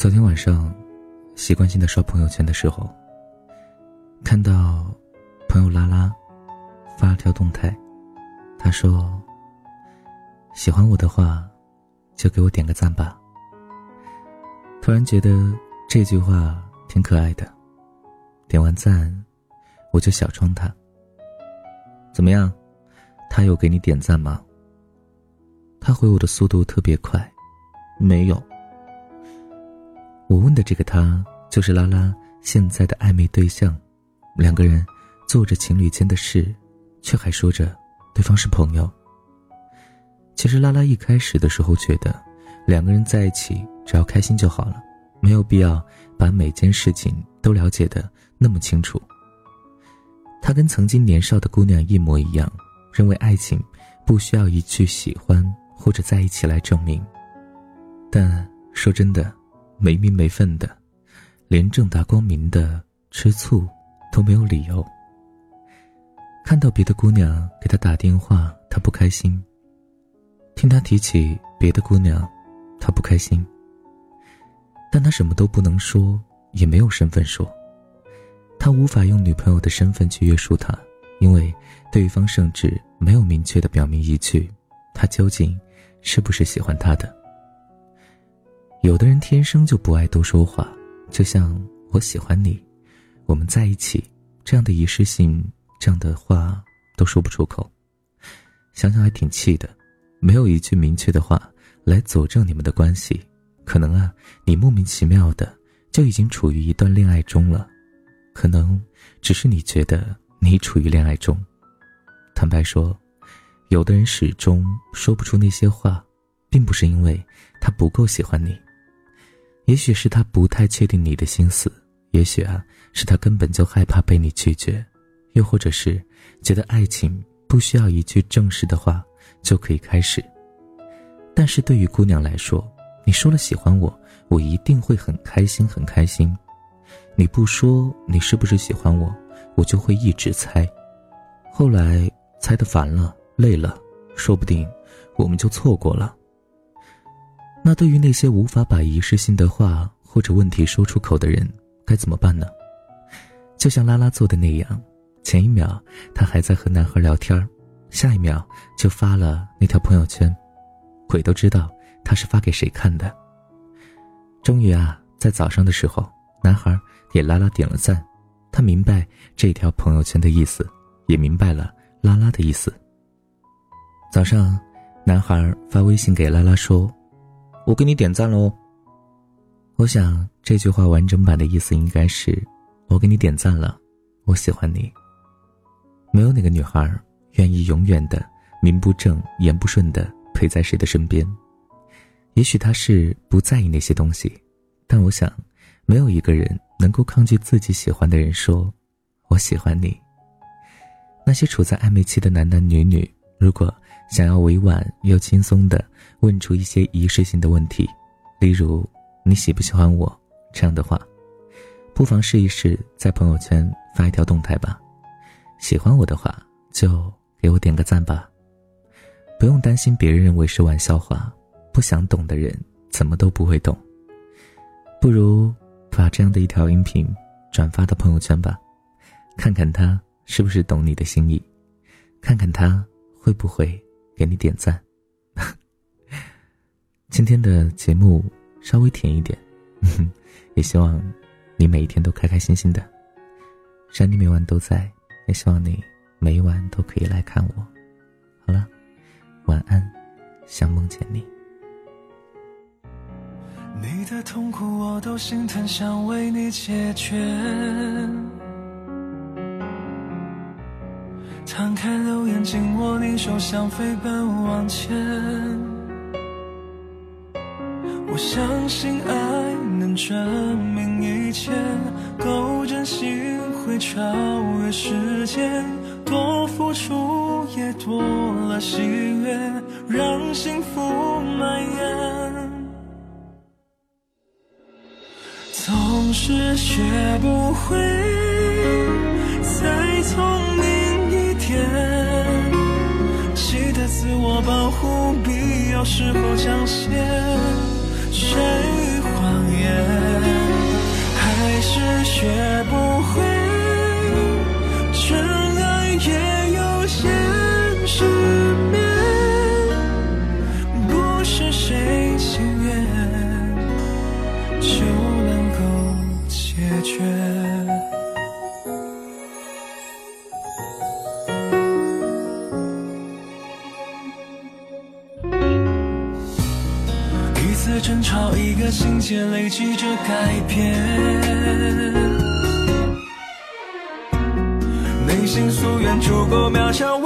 昨天晚上，习惯性的刷朋友圈的时候，看到朋友拉拉发了条动态，他说：“喜欢我的话，就给我点个赞吧。”突然觉得这句话挺可爱的，点完赞，我就小窗他。怎么样？他有给你点赞吗？他回我的速度特别快，没有。我问的这个他，就是拉拉现在的暧昧对象，两个人做着情侣间的事，却还说着对方是朋友。其实拉拉一开始的时候觉得，两个人在一起只要开心就好了，没有必要把每件事情都了解的那么清楚。他跟曾经年少的姑娘一模一样，认为爱情不需要一句喜欢或者在一起来证明。但说真的，没名没分的，连正大光明的吃醋都没有理由。看到别的姑娘给他打电话，他不开心；听他提起别的姑娘，他不开心。但他什么都不能说，也没有身份说。他无法用女朋友的身份去约束他，因为对方甚至没有明确的表明一句，他究竟是不是喜欢他的。有的人天生就不爱多说话，就像我喜欢你，我们在一起这样的仪式性，这样的话都说不出口，想想还挺气的，没有一句明确的话来佐证你们的关系，可能啊，你莫名其妙的就已经处于一段恋爱中了。可能只是你觉得你处于恋爱中。坦白说，有的人始终说不出那些话，并不是因为他不够喜欢你，也许是他不太确定你的心思，也许啊是他根本就害怕被你拒绝，又或者是觉得爱情不需要一句正式的话就可以开始。但是对于姑娘来说，你说了喜欢我，我一定会很开心，很开心。你不说你是不是喜欢我，我就会一直猜，后来猜的烦了、累了，说不定我们就错过了。那对于那些无法把仪式性的话或者问题说出口的人，该怎么办呢？就像拉拉做的那样，前一秒他还在和男孩聊天下一秒就发了那条朋友圈，鬼都知道他是发给谁看的。终于啊，在早上的时候，男孩。给拉拉点了赞，他明白这条朋友圈的意思，也明白了拉拉的意思。早上，男孩发微信给拉拉说：“我给你点赞喽。”我想这句话完整版的意思应该是：“我给你点赞了，我喜欢你。”没有哪个女孩愿意永远的名不正言不顺的陪在谁的身边。也许他是不在意那些东西，但我想，没有一个人。能够抗拒自己喜欢的人说：“我喜欢你。”那些处在暧昧期的男男女女，如果想要委婉又轻松的问出一些仪式性的问题，例如“你喜不喜欢我”这样的话，不妨试一试在朋友圈发一条动态吧。喜欢我的话，就给我点个赞吧。不用担心别人认为是玩笑话，不想懂的人怎么都不会懂。不如。把这样的一条音频转发到朋友圈吧，看看他是不是懂你的心意，看看他会不会给你点赞。今天的节目稍微甜一点，也希望你每一天都开开心心的。山里每晚都在，也希望你每晚都可以来看我。好了，晚安，想梦见你。你的痛苦我都心疼，想为你解决。摊开了眼，紧握你手，想飞奔往前。我相信爱能证明一切，够真心会超越时间，多付出也多了喜悦，让幸福蔓延。总是学不会保护，必要时候讲些，着改变，内心夙愿足够渺小。